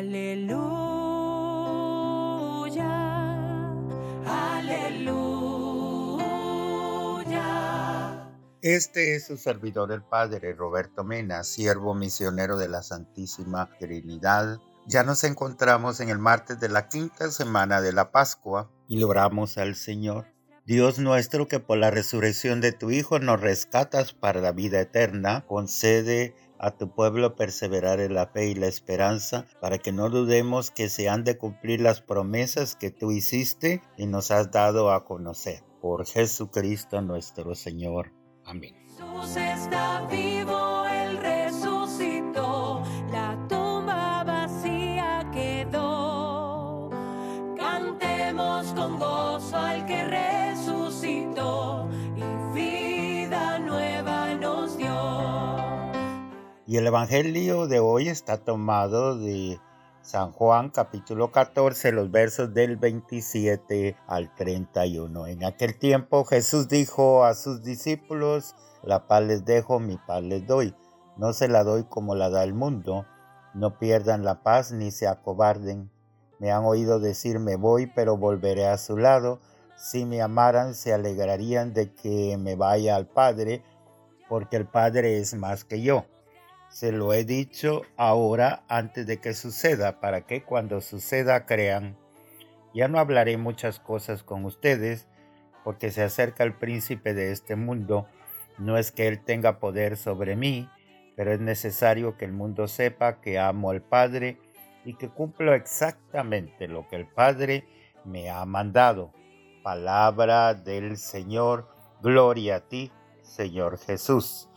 Aleluya, aleluya. Este es su servidor el Padre Roberto Mena, siervo misionero de la Santísima Trinidad. Ya nos encontramos en el martes de la quinta semana de la Pascua y oramos al Señor. Dios nuestro que por la resurrección de tu Hijo nos rescatas para la vida eterna, concede a tu pueblo perseverar en la fe y la esperanza, para que no dudemos que se han de cumplir las promesas que tú hiciste y nos has dado a conocer. Por Jesucristo nuestro Señor. Amén. Y el Evangelio de hoy está tomado de San Juan capítulo 14, los versos del 27 al 31. En aquel tiempo Jesús dijo a sus discípulos, la paz les dejo, mi paz les doy. No se la doy como la da el mundo. No pierdan la paz ni se acobarden. Me han oído decir me voy, pero volveré a su lado. Si me amaran, se alegrarían de que me vaya al Padre, porque el Padre es más que yo. Se lo he dicho ahora antes de que suceda, para que cuando suceda crean. Ya no hablaré muchas cosas con ustedes, porque se acerca el príncipe de este mundo. No es que él tenga poder sobre mí, pero es necesario que el mundo sepa que amo al Padre y que cumplo exactamente lo que el Padre me ha mandado. Palabra del Señor, gloria a ti, Señor Jesús.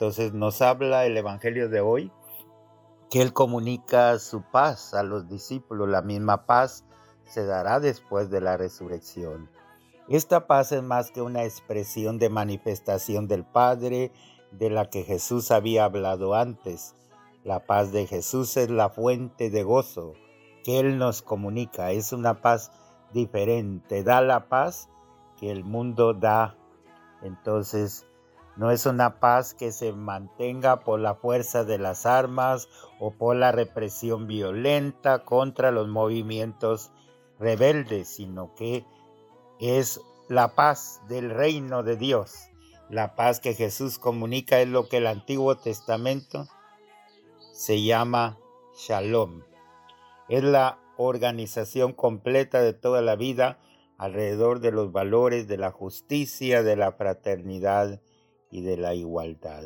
Entonces nos habla el Evangelio de hoy que Él comunica su paz a los discípulos. La misma paz se dará después de la resurrección. Esta paz es más que una expresión de manifestación del Padre de la que Jesús había hablado antes. La paz de Jesús es la fuente de gozo que Él nos comunica. Es una paz diferente. Da la paz que el mundo da. Entonces, no es una paz que se mantenga por la fuerza de las armas o por la represión violenta contra los movimientos rebeldes, sino que es la paz del reino de Dios. La paz que Jesús comunica es lo que el Antiguo Testamento se llama Shalom. Es la organización completa de toda la vida alrededor de los valores de la justicia, de la fraternidad y de la igualdad.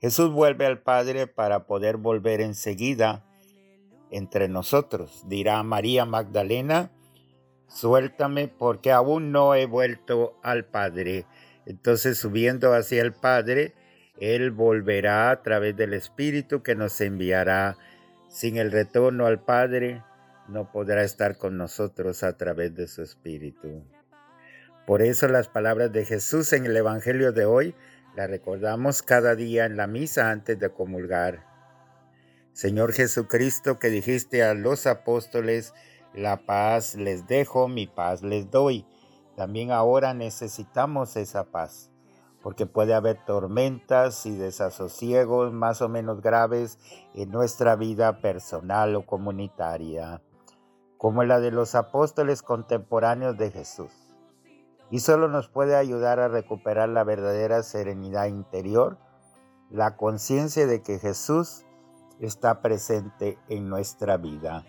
Jesús vuelve al Padre para poder volver enseguida entre nosotros. Dirá María Magdalena, suéltame porque aún no he vuelto al Padre. Entonces subiendo hacia el Padre, Él volverá a través del Espíritu que nos enviará. Sin el retorno al Padre, no podrá estar con nosotros a través de su Espíritu. Por eso las palabras de Jesús en el Evangelio de hoy las recordamos cada día en la misa antes de comulgar. Señor Jesucristo que dijiste a los apóstoles, la paz les dejo, mi paz les doy. También ahora necesitamos esa paz, porque puede haber tormentas y desasosiegos más o menos graves en nuestra vida personal o comunitaria, como la de los apóstoles contemporáneos de Jesús y solo nos puede ayudar a recuperar la verdadera serenidad interior, la conciencia de que Jesús está presente en nuestra vida.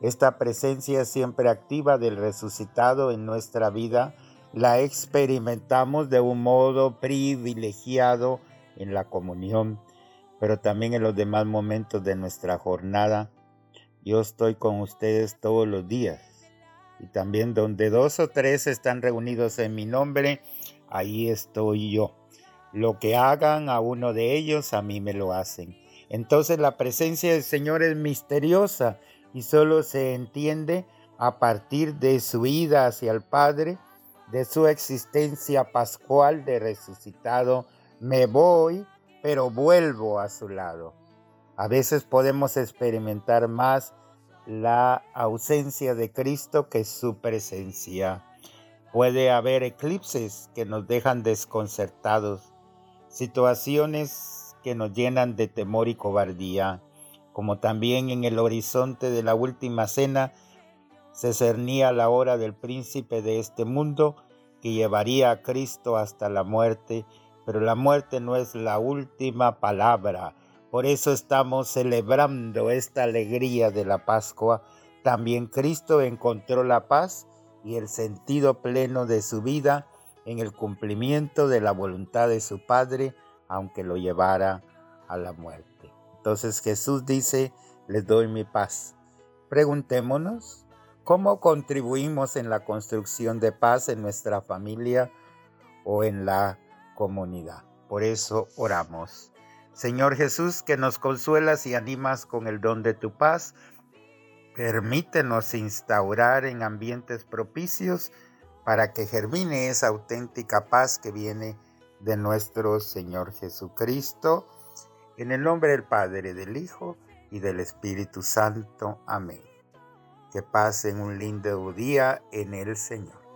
Esta presencia siempre activa del resucitado en nuestra vida la experimentamos de un modo privilegiado en la comunión, pero también en los demás momentos de nuestra jornada. Yo estoy con ustedes todos los días y también donde dos o tres están reunidos en mi nombre, ahí estoy yo. Lo que hagan a uno de ellos, a mí me lo hacen. Entonces la presencia del Señor es misteriosa y solo se entiende a partir de su ida hacia el Padre, de su existencia pascual de resucitado. Me voy, pero vuelvo a su lado. A veces podemos experimentar más la ausencia de Cristo que su presencia. Puede haber eclipses que nos dejan desconcertados, situaciones que nos llenan de temor y cobardía, como también en el horizonte de la última cena se cernía la hora del príncipe de este mundo que llevaría a Cristo hasta la muerte, pero la muerte no es la última palabra. Por eso estamos celebrando esta alegría de la Pascua. También Cristo encontró la paz y el sentido pleno de su vida en el cumplimiento de la voluntad de su Padre, aunque lo llevara a la muerte. Entonces Jesús dice, les doy mi paz. Preguntémonos, ¿cómo contribuimos en la construcción de paz en nuestra familia o en la comunidad? Por eso oramos. Señor Jesús, que nos consuelas y animas con el don de tu paz, permítenos instaurar en ambientes propicios para que germine esa auténtica paz que viene de nuestro Señor Jesucristo. En el nombre del Padre, del Hijo y del Espíritu Santo. Amén. Que pasen un lindo día en el Señor.